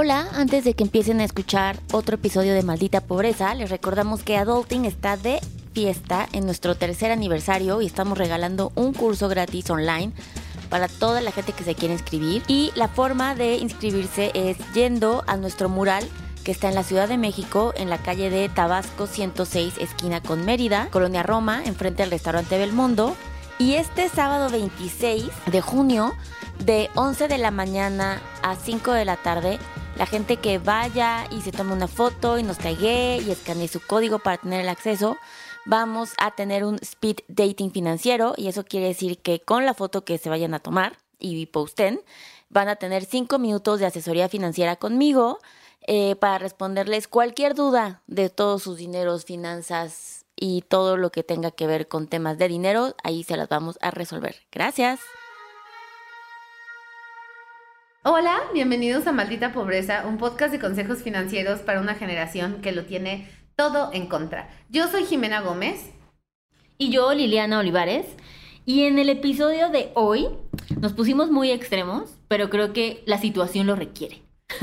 Hola, antes de que empiecen a escuchar otro episodio de Maldita Pobreza, les recordamos que Adulting está de fiesta en nuestro tercer aniversario y estamos regalando un curso gratis online para toda la gente que se quiere inscribir. Y la forma de inscribirse es yendo a nuestro mural que está en la Ciudad de México, en la calle de Tabasco 106, esquina con Mérida, Colonia Roma, enfrente del restaurante Belmondo. Y este sábado 26 de junio, de 11 de la mañana a 5 de la tarde, la gente que vaya y se tome una foto y nos tague y escanee su código para tener el acceso, vamos a tener un speed dating financiero y eso quiere decir que con la foto que se vayan a tomar y posten, van a tener 5 minutos de asesoría financiera conmigo eh, para responderles cualquier duda de todos sus dineros, finanzas y todo lo que tenga que ver con temas de dinero, ahí se las vamos a resolver. Gracias. Hola, bienvenidos a Maldita Pobreza, un podcast de consejos financieros para una generación que lo tiene todo en contra. Yo soy Jimena Gómez. Y yo, Liliana Olivares. Y en el episodio de hoy nos pusimos muy extremos, pero creo que la situación lo requiere.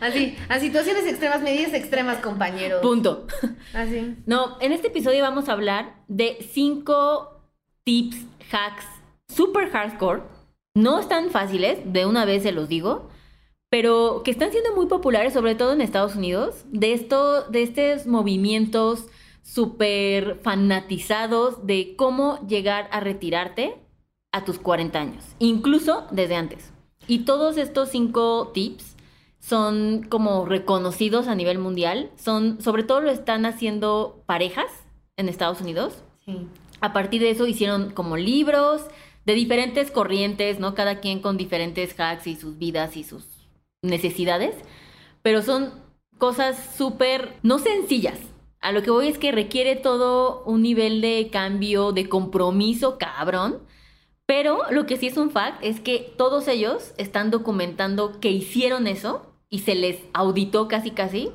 Así, a situaciones extremas, medidas extremas, compañeros. Punto. Así. No, en este episodio vamos a hablar de cinco tips, hacks, super hardcore no están fáciles, de una vez se los digo, pero que están siendo muy populares, sobre todo en Estados Unidos, de, esto, de estos movimientos súper fanatizados de cómo llegar a retirarte a tus 40 años, incluso desde antes. Y todos estos cinco tips son como reconocidos a nivel mundial, son, sobre todo lo están haciendo parejas en Estados Unidos. Sí. A partir de eso hicieron como libros, de diferentes corrientes, ¿no? Cada quien con diferentes hacks y sus vidas y sus necesidades, pero son cosas súper, no sencillas. A lo que voy es que requiere todo un nivel de cambio, de compromiso cabrón. Pero lo que sí es un fact es que todos ellos están documentando que hicieron eso y se les auditó casi casi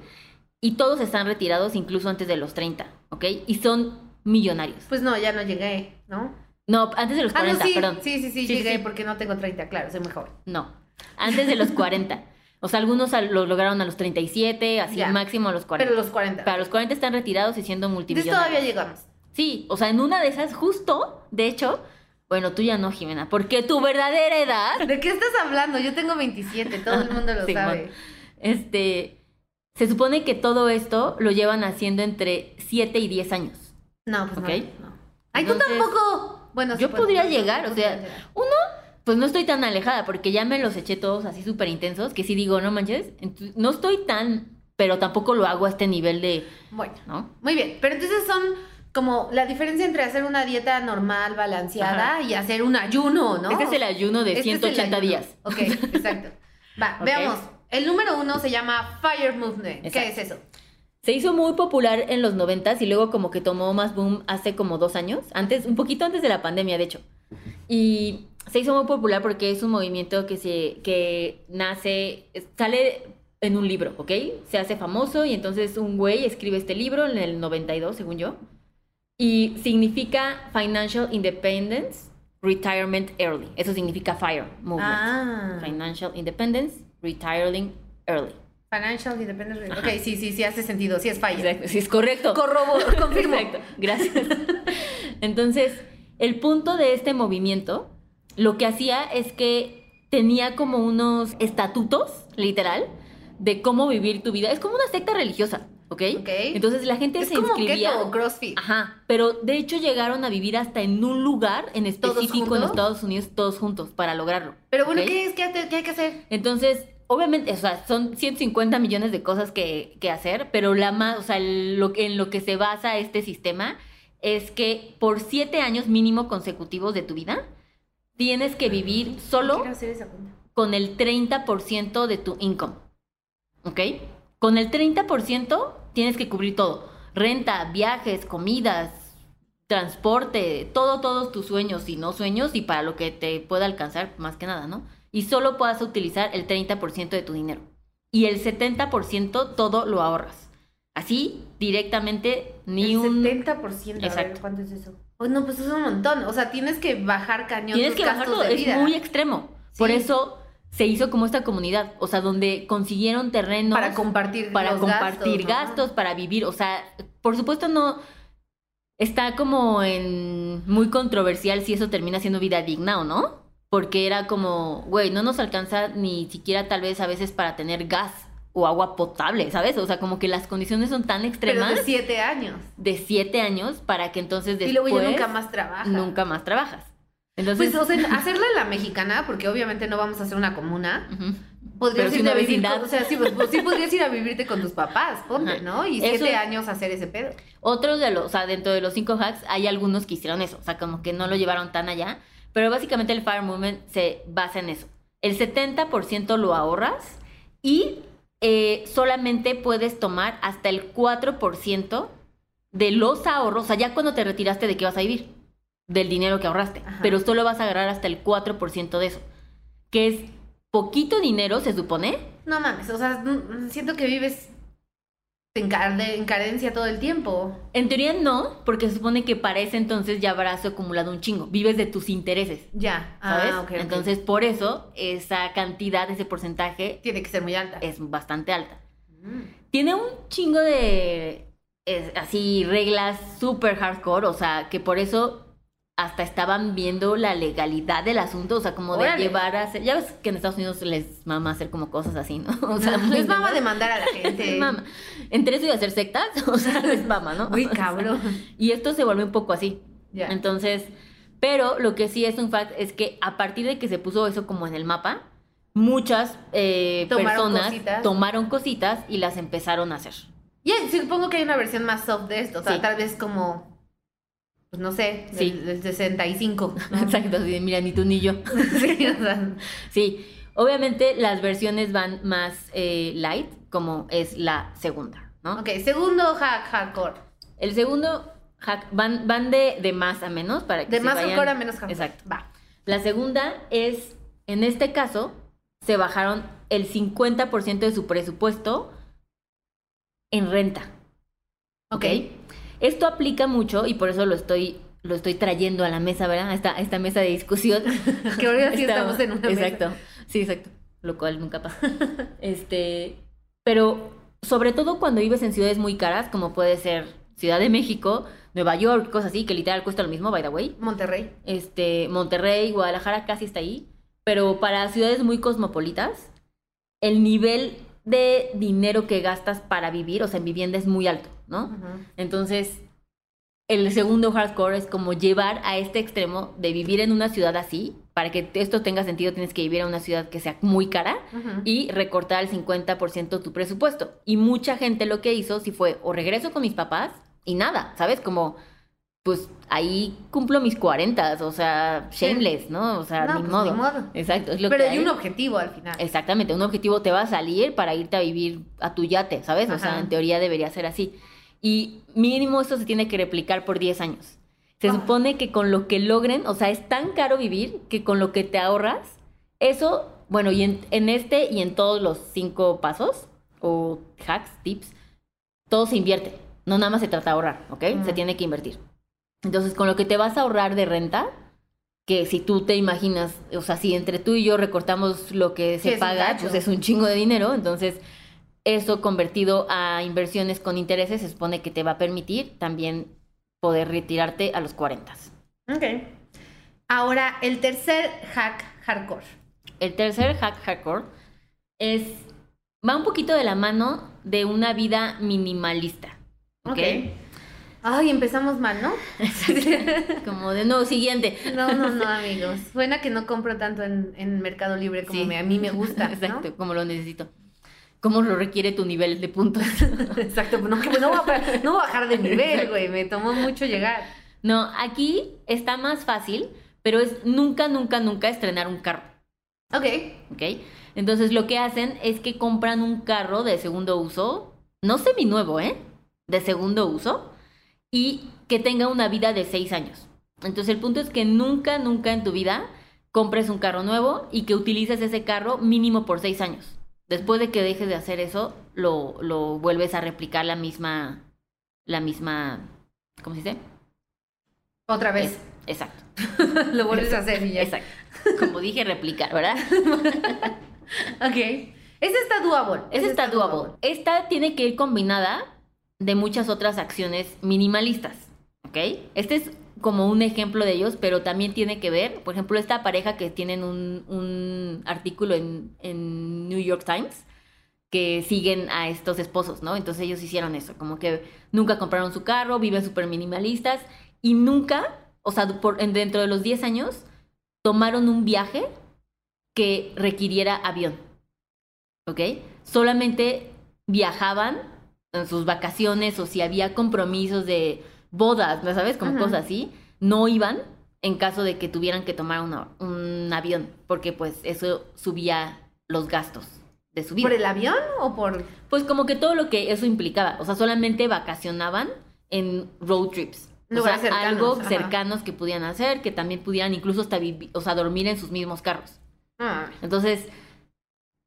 y todos están retirados incluso antes de los 30, ¿ok? Y son millonarios. Pues no, ya no llegué, ¿no? No, antes de los 40, ah, no, sí, perdón. Sí, sí, sí, llegué porque no tengo 30, claro, soy mejor. No, antes de los 40. O sea, algunos lo lograron a los 37, así máximo a los 40. Pero los 40. Pero los 40 están retirados y siendo multimillonarios. todavía llegamos. Sí, o sea, en una de esas, justo, de hecho, bueno, tú ya no, Jimena, porque tu verdadera edad. ¿De qué estás hablando? Yo tengo 27, todo el mundo lo sabe. Este. Se supone que todo esto lo llevan haciendo entre 7 y 10 años. No, pues no. Ay, tú tampoco. Bueno, yo podría llegar, o sea, uno, pues no estoy tan alejada porque ya me los eché todos así súper intensos, que sí digo, no manches, no estoy tan, pero tampoco lo hago a este nivel de... Bueno, ¿no? Muy bien, pero entonces son como la diferencia entre hacer una dieta normal, balanceada y hacer un ayuno, ¿no? Este es el ayuno de 180 días. Ok, exacto. Va, veamos. El número uno se llama Fire Movement. ¿Qué es eso? Se hizo muy popular en los noventas y luego como que tomó más boom hace como dos años, antes, un poquito antes de la pandemia, de hecho. Y se hizo muy popular porque es un movimiento que se, que nace, sale en un libro, ¿ok? Se hace famoso y entonces un güey escribe este libro en el 92, según yo. Y significa Financial Independence, Retirement Early. Eso significa FIRE Movement. Ah. Financial Independence, Retiring Early. Financial Independence. Ok, sí, sí, sí, hace sentido. Sí es. Exacto, sí es correcto. Corroboro, confirmo. Exacto, gracias. Entonces, el punto de este movimiento, lo que hacía es que tenía como unos estatutos, literal, de cómo vivir tu vida. Es como una secta religiosa. ¿ok? Entonces la gente se inscribía. Como CrossFit. Ajá. Pero de hecho llegaron a vivir hasta en un lugar en específico en Estados Unidos, todos juntos, para lograrlo. Pero bueno, ¿qué, es, ¿qué, ¿qué, hay que hacer? Entonces, obviamente, o sea, son 150 millones de cosas que, hacer, pero la más, o sea, lo, en lo que se basa este sistema es que por siete años mínimo consecutivos de tu vida tienes que vivir solo con el 30% de tu income. ¿Ok? Con el 30% tienes que cubrir todo. Renta, viajes, comidas, transporte, todo, todos tus sueños y no sueños y para lo que te pueda alcanzar más que nada, ¿no? Y solo puedas utilizar el 30% de tu dinero. Y el 70% todo lo ahorras. Así, directamente, ni un... 70%. Exacto. ¿Cuánto es eso? Oh, no, pues es un montón. O sea, tienes que bajar cañón Tienes que bajar todo. Es muy extremo. Por eso se hizo como esta comunidad, o sea, donde consiguieron terrenos Para compartir para los compartir gastos, gastos, para vivir, o sea, por supuesto no está como en muy controversial si eso termina siendo vida digna o no, porque era como, güey, no nos alcanza ni siquiera tal vez a veces para tener gas o agua potable, ¿sabes? O sea, como que las condiciones son tan Pero extremas de siete años. de siete años para que entonces después y luego ya nunca más trabaja. nunca más trabajas. Entonces, Pues, o sea, hacerla la mexicana, porque obviamente no vamos a hacer una comuna. Podrías Pero irte a vivir con- o sea, sí, pues, pues, sí podrías ir a vivirte con tus papás, ponte. ¿no? Y Eso- siete años hacer ese pedo. Otros de los, o sea, dentro de los cinco hacks hay algunos que hicieron eso, o sea, como que no lo llevaron tan allá, pero básicamente el Fire Movement se basa en eso. El 70% lo ahorras y eh, solamente puedes tomar hasta el 4% de los ahorros, o sea, ya cuando te retiraste de qué vas a vivir, del dinero que ahorraste, Ajá. pero solo vas a agarrar hasta el 4% de eso, que es poquito dinero, se supone, No mames, o sea, siento que vives en, carencia todo el tiempo. En teoría no, porque se supone que para ese entonces ya habrás acumulado un chingo. Vives de tus intereses, Ya, ¿sabes? Ah, ok. Entonces, por eso, esa cantidad, ese porcentaje Tiene que ser muy alta. es bastante alta. Mm. Tiene un chingo de, así, reglas súper hardcore, o sea, que por eso hasta estaban viendo la legalidad del asunto, o sea, como de llevar a hacer... Ya ves que en Estados Unidos les mama hacer como cosas así, ¿no? O sea, les vamos a demandar a la gente. Les mama. Entre eso y hacer sectas, o sea, les mama, ¿no? Muy O sea, cabrón. y esto se vuelve un poco así. Ya. Entonces, pero lo que sí es un fact es que a partir de que se puso eso como en el mapa, muchas eh, Tomaron personas cositas. tomaron cositas y las empezaron a hacer. Y supongo que hay una versión más soft de esto, o sea, Sí. tal vez como, pues no sé, Sí. del, del 65. ¿no? Exacto, mira, ni tú ni yo. Sí, o sea, Sí, obviamente las versiones van más eh, light, como es la segunda, ¿no? ok, segundo hack hardcore. El segundo hack van, van de, de más a menos para que De se más vayan- hardcore a menos hardcore. Exacto. Va. La segunda es, en este caso, se bajaron el 50% de su presupuesto en renta. Ok. Esto aplica mucho y por eso lo estoy, lo estoy trayendo a la mesa, ¿verdad? A esta, a esta mesa de discusión. Que ahora sí Esta- estamos en una mesa. Exacto. Sí, exacto. Lo cual nunca pasa. este, pero sobre todo cuando vives en ciudades muy caras, como puede ser Ciudad de México, Nueva York, cosas así, que literal cuesta lo mismo, by the way. Monterrey. Este, Monterrey, Guadalajara casi está ahí. Pero para ciudades muy cosmopolitas, el nivel de dinero que gastas para vivir, o sea, en vivienda es muy alto, ¿no? Entonces, el segundo hardcore es como llevar a este extremo de vivir en una ciudad así. Para que esto tenga sentido, tienes que vivir en una ciudad que sea muy cara y recortar el 50% tu presupuesto. Y mucha gente lo que hizo sí fue o regreso con mis papás y nada, ¿sabes? Como, pues ahí cumplo mis 40, o sea, shameless, ¿no? O sea, No, ni, pues, modo. ni modo. Exacto, es lo Pero que hay un objetivo al final. Exactamente, un objetivo te va a salir para irte a vivir a tu yate, ¿sabes? O sea, en teoría debería ser así. Y mínimo eso se tiene que replicar por 10 años. Se Ah. supone que con lo que logren, o sea, es tan caro vivir que con lo que te ahorras, eso, bueno, y en, en este y en todos los cinco pasos, o hacks, tips, todo se invierte. No nada más se trata de ahorrar, ¿ok? Se tiene que invertir. Entonces, con lo que te vas a ahorrar de renta, que si tú te imaginas, o sea, si entre tú y yo recortamos lo que se paga, pues es un chingo de dinero, entonces eso convertido a inversiones con intereses se supone que te va a permitir también poder retirarte a los 40. Ok. Ahora, el tercer hack hardcore. El tercer hack hardcore es va un poquito de la mano de una vida minimalista. ¿ok? Ok. Ay, empezamos mal, ¿no? Como de nuevo siguiente. No, no, no, amigos. Suena que no compro tanto en, en Mercado Libre como Sí. me- a mí me gusta. ¿no? Exacto, como lo necesito. Como lo requiere tu nivel de puntos. Exacto, pues no, que no, voy a, no voy a bajar de nivel, güey. Me tomó mucho llegar. No, aquí está más fácil, pero es nunca, nunca, nunca estrenar un carro. Ok. ¿Ok? Entonces lo que hacen es que compran un carro de segundo uso, no seminuevo, ¿eh? De segundo uso, y que tenga una vida de seis años. Entonces el punto es que nunca, nunca en tu vida compres un carro nuevo y que utilices ese carro mínimo por seis años. Después de que dejes de hacer eso, lo, lo vuelves a replicar la misma, la misma, ¿cómo se dice? Otra vez. Es- exacto. Lo vuelves a hacer y ya. Exacto. como dije, replicar, ¿verdad? Ok. Esa está doable. Esa está doable. Esta tiene que ir combinada de muchas otras acciones minimalistas, ¿ok? Este es como un ejemplo de ellos, pero también tiene que ver, por ejemplo, esta pareja que tienen un, un artículo en, en New York Times que siguen a estos esposos, ¿no? Entonces ellos hicieron eso, como que nunca compraron su carro, viven súper minimalistas y nunca, o sea, por, en- dentro de los 10 años, tomaron un viaje que requiriera avión, ¿ok? Solamente viajaban en sus vacaciones o si había compromisos de bodas, ¿no sabes? Como Ajá. cosas así, no iban en caso de que tuvieran que tomar una- un avión, porque pues eso subía los gastos de su vida. ¿Por el avión o por.? Pues como que todo lo que eso implicaba, o sea, solamente vacacionaban en road trips. O sea, cercanos, algo ajá. cercanos que pudieran hacer, que también pudieran incluso hasta o sea, dormir en sus mismos carros. Ah, Entonces,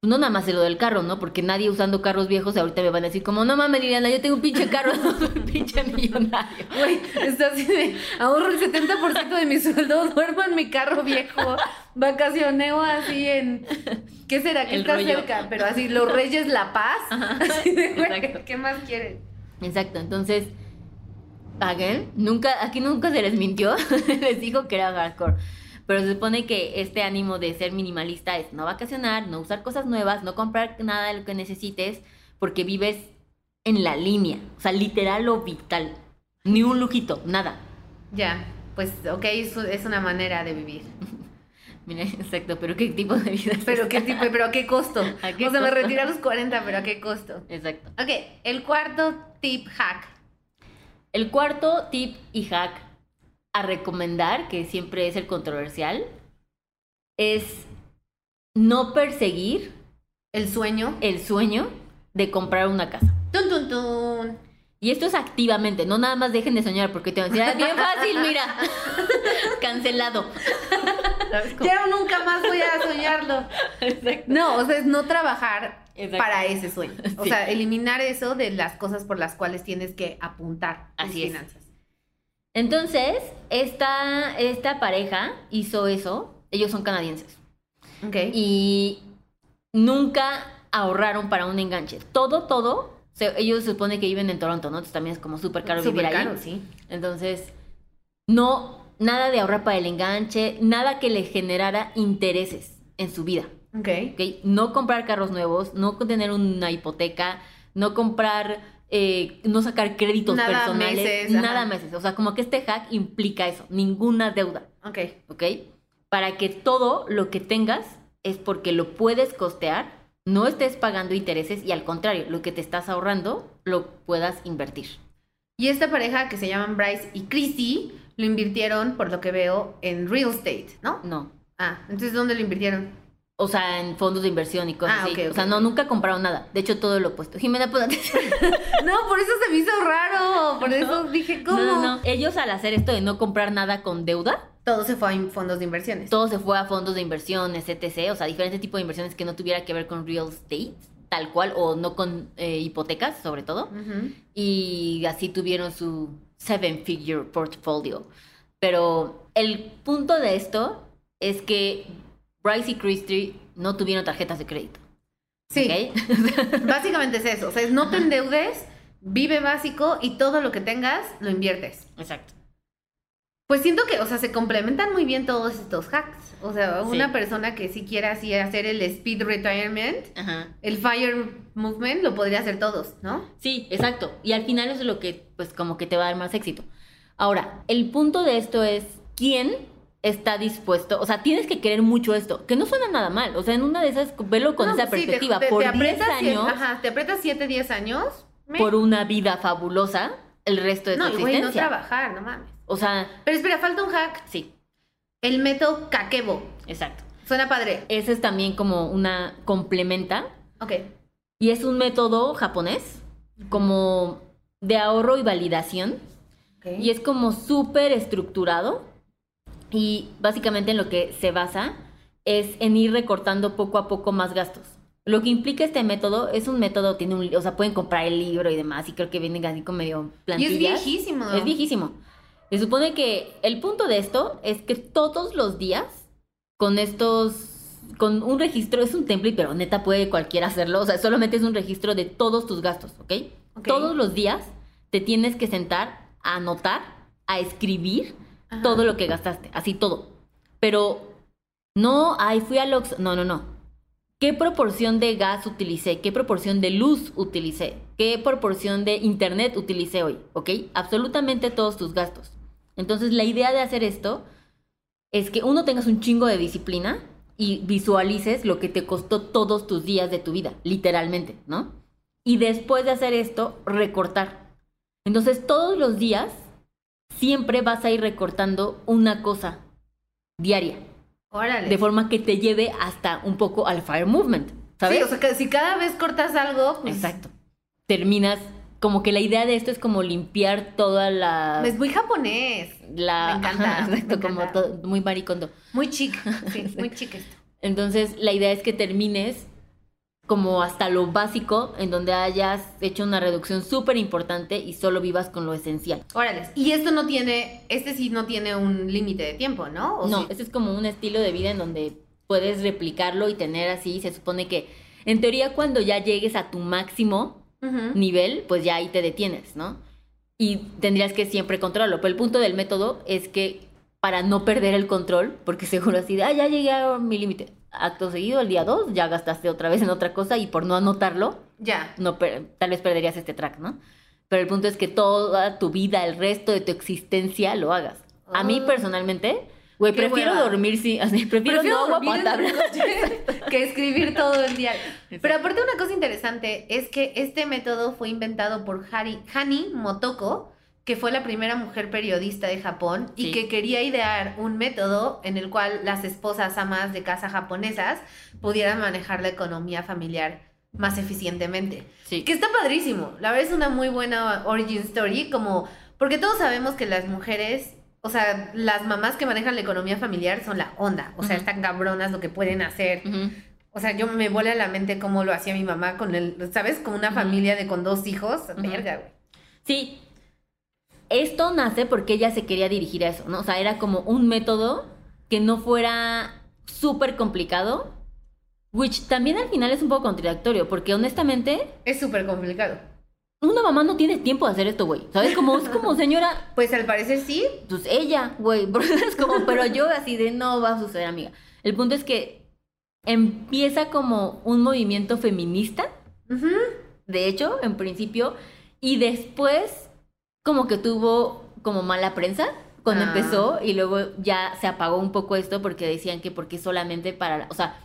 no nada más de lo del carro, ¿no? Porque nadie usando carros viejos ahorita me van a decir como, no mames, Liliana, yo tengo un pinche carro, soy un pinche millonario. Güey, está así de. Ahorro el 70% de mi sueldo, duermo en mi carro viejo, vacacioneo así en. ¿Qué será? Que El está rollo. cerca, pero así, los Reyes La Paz. Así de, güey, Exacto. ¿qué más quieres? Exacto, entonces, again, nunca, aquí nunca se les mintió, les dijo que era hardcore. Pero se supone que este ánimo de ser minimalista es no vacacionar, no usar cosas nuevas, no comprar nada de lo que necesites, porque vives en la línea, o sea, literal lo vital. Ni un lujito, nada. Ya, pues, ok, es, es una manera de vivir. Mira, exacto, pero ¿qué tipo de vida es Pero qué tipo, pero a qué costo. ¿A qué o sea, me retiré a los 40, pero a qué costo. Exacto. Ok, el cuarto tip hack. El cuarto tip y hack a recomendar, que siempre es el controversial, es no perseguir El sueño. el sueño de comprar una casa. Tun, tun, tun. Y esto es activamente, no nada más dejen de soñar porque te van a decir, "Ah, bien fácil, mira, cancelado. Ya nunca más voy a soñarlo. Exacto. No, o sea, es no trabajar para ese sueño. O Sí. sea, eliminar eso de las cosas por las cuales tienes que apuntar tus Así es. Entonces, esta, esta pareja hizo eso, ellos son canadienses. Ok. y nunca ahorraron para un enganche. Todo, todo, se- ellos se supone que viven en Toronto, ¿no? Entonces también es como súper caro vivir ahí. caro, sí. Entonces, no, nada de ahorrar para el enganche, nada que le generara intereses en su vida, Ok. ¿ok? No comprar carros nuevos, no tener una hipoteca, no comprar, eh, no sacar créditos Nada personales, meses, nada ajá. meses. O sea, como que este hack implica eso, ninguna deuda. Ok. ¿ok? Para que todo lo que tengas es porque lo puedes costear, no estés pagando intereses y al contrario, lo que te estás ahorrando lo puedas invertir. Y esta pareja que se llaman Bryce y Chrissy lo invirtieron, por lo que veo, en real estate, ¿no? No. Ah, entonces ¿dónde lo invirtieron? O sea, en fondos de inversión y cosas Ah, así. o sea, no, nunca compraron nada. De hecho, todo lo opuesto. Jimena, pues No, por eso se me hizo raro. Por eso dije, ¿cómo? No, no, no. Ellos al hacer esto de no comprar nada con deuda, Todo se fue a fondos de inversiones. todo se fue a fondos de inversiones, etc. O sea, diferentes tipos de inversiones que no tuviera que ver con real estate, tal cual, o no con eh, hipotecas, sobre todo. Y así tuvieron su seven figure portfolio. Pero el punto de esto es que Bryce y Christie no tuvieron tarjetas de crédito. Sí, básicamente es eso. O sea, es no te endeudes, vive básico y todo lo que tengas lo inviertes. Exacto. Pues siento que, o sea, se complementan muy bien todos estos hacks. O sea, Sí. una persona que sí quiera así hacer el speed retirement, Ajá. el fire movement, lo podría hacer todos, ¿no? Sí, exacto. Y al final eso es lo que, pues, como que te va a dar más éxito. Ahora, el punto de esto es quién está dispuesto, o sea, tienes que querer mucho esto, que no suena nada mal, o sea, en una de esas, verlo con No, esa sí, perspectiva, te- te por 10 aprietas siete- años, ajá, te aprietas 7, 10 años. me- por una vida fabulosa, el resto de no, tu güey, no existencia. trabajar, no mames. o sea, Pero espera, falta un hack. sí, El método Kakebo. exacto. Suena padre. Ese es también como una complementa Ok. y es un método japonés como de ahorro y validación y es como súper estructurado y básicamente en lo que se basa es en ir recortando poco a poco más gastos. Lo que implica este método es un método, tiene un, o sea, pueden comprar el libro y demás y creo que vienen así con medio Y plantillas. es viejísimo. Es viejísimo. Se supone que el punto de esto es que todos los días con estos con un registro, es un template, pero neta puede cualquiera hacerlo. O sea, solamente es un registro de todos tus gastos, ¿ok? Ok. Todos los días te tienes que sentar a anotar, a escribir Todo lo que gastaste, así todo. Pero no, ay, fui al Ox. No, no, no. ¿Qué proporción de gas utilicé? ¿Qué proporción de luz utilicé? ¿Qué proporción de internet utilicé hoy? ¿Ok? Absolutamente todos tus gastos. Entonces, la idea de hacer esto es que uno tengas un chingo de disciplina y visualices lo que te costó todos tus días de tu vida, literalmente, ¿no? Y después de hacer esto, recortar. Entonces, todos los días siempre vas a ir recortando una cosa diaria, Órale. de forma que te lleve hasta un poco al fire movement, ¿sabes? Sí, o sea, que si cada vez cortas algo, pues Exacto. Terminas como que la idea de esto es como limpiar toda la es muy japonés. la me encanta, Ajá, exacto, me como todo, muy maricondo. Muy chic, sí, muy chic esto. Entonces, la idea es que termines como hasta lo básico, en donde hayas hecho una reducción súper importante y solo vivas con lo esencial. Órale. Y esto no tiene, este sí no tiene un límite de tiempo, ¿no? ¿O No, sí? este es como un estilo de vida en donde puedes replicarlo y tener así. Se supone que, en teoría, cuando ya llegues a tu máximo nivel, pues ya ahí te detienes, ¿no? Y tendrías que siempre controlarlo. Pero el punto del método es que para no perder el control, porque seguro así de, ah, ya llegué a mi límite. Acto seguido, el día 2, ya gastaste otra vez en otra cosa y por no anotarlo, Ya. no tal vez perderías este track, ¿no? Pero el punto es que toda tu vida, el resto de tu existencia lo hagas. A mí Oh. personalmente, güey, prefiero hueva. dormir sin, así, prefiero, no agua potable. que escribir todo el día. Exacto. Pero aparte una cosa interesante es que este método fue inventado por Hari, Hani Motoko, que fue la primera mujer periodista de Japón y que quería idear un método en el cual las esposas amas de casa japonesas pudieran manejar la economía familiar más eficientemente. Sí. Que está padrísimo. La verdad es una muy buena origin story, como porque todos sabemos que las mujeres, o sea, las mamás que manejan la economía familiar son la onda. O sea, están cabronas lo que pueden hacer. O sea, yo me vuela la mente cómo lo hacía mi mamá con el, ¿sabes? Con una familia de con dos hijos. Verga, güey. Sí, esto nace porque ella se quería dirigir a eso, ¿no? O sea, era como un método que no fuera súper complicado, which también al final es un poco contradictorio, porque honestamente, Es súper complicado. una mamá no tiene tiempo de hacer esto, güey. ¿Sabes? Como, es como señora, Pues al parecer sí. pues ella, güey. Es como, pero yo así de no va a suceder, amiga. El punto es que empieza como un movimiento feminista de hecho, en principio, y después como que tuvo como mala prensa cuando Ah. empezó y luego ya se apagó un poco esto porque decían que porque solamente para, la- o sea,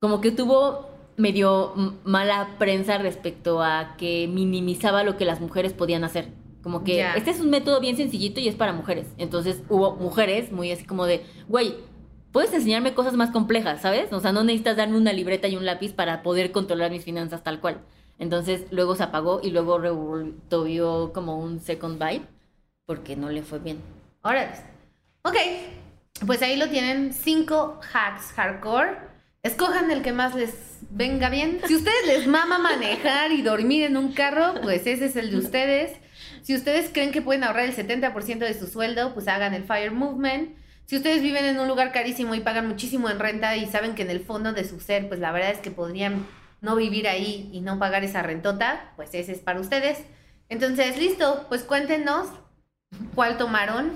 como que tuvo medio mala prensa respecto a que minimizaba lo que las mujeres podían hacer. Como que este es un método bien sencillito y es para mujeres. Entonces hubo mujeres muy así como de, güey, puedes enseñarme cosas más complejas, ¿sabes? O sea, no necesitas darme una libreta y un lápiz para poder controlar mis finanzas tal cual. Entonces luego se apagó y luego revolvió como un second vibe porque no le fue bien. Órale. Ok. Pues ahí lo tienen. Cinco hacks hardcore. Escojan el que más les venga bien. Si ustedes les mama manejar y dormir en un carro, pues ese es el de ustedes. Si ustedes creen que pueden ahorrar el 70% de su sueldo, pues hagan el Fire Movement. Si ustedes viven en un lugar carísimo y pagan muchísimo en renta y saben que en el fondo de su ser, pues la verdad es que podrían no vivir ahí y no pagar esa rentota, pues ese es para ustedes. Entonces, listo, pues cuéntenos cuál tomaron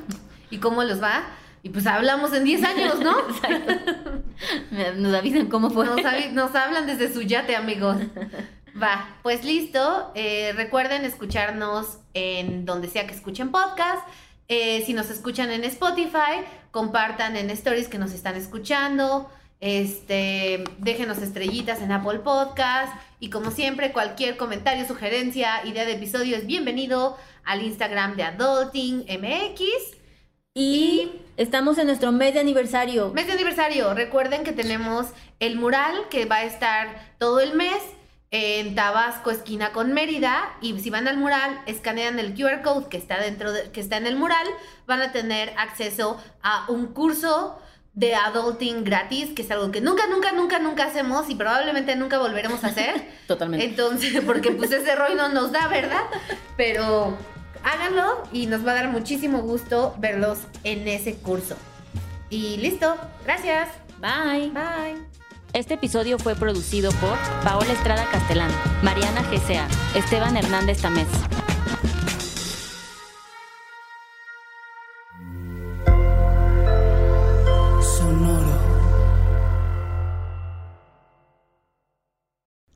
y cómo los va. Y pues hablamos en 10 años, ¿no? Nos avisan cómo fue. Nos, hablan desde su yate, amigos. Va, pues listo. Eh, recuerden escucharnos en donde sea que escuchen podcast. Eh, si nos escuchan en Spotify, compartan en stories que nos están escuchando. Este, déjenos estrellitas en Apple Podcast. Y como siempre, cualquier comentario, sugerencia, idea de episodio es bienvenido al Instagram de Adulting MX. Y estamos en nuestro mes de aniversario. Mes de aniversario. Recuerden que tenemos el mural que va a estar todo el mes en Tabasco, esquina con Mérida. Y si van al mural, escanean el QR code que está dentro de, que está en el mural, van a tener acceso a un curso de adulting gratis, que es algo que nunca, nunca, nunca, nunca hacemos y probablemente nunca volveremos a hacer. Totalmente. Entonces, porque pues ese ROI no nos da, ¿verdad? Pero háganlo y nos va a dar muchísimo gusto verlos en ese curso. Y listo. Gracias. Bye. Bye. Este episodio fue producido por Paola Estrada Castelán, Mariana GCA, Esteban Hernández Tamés.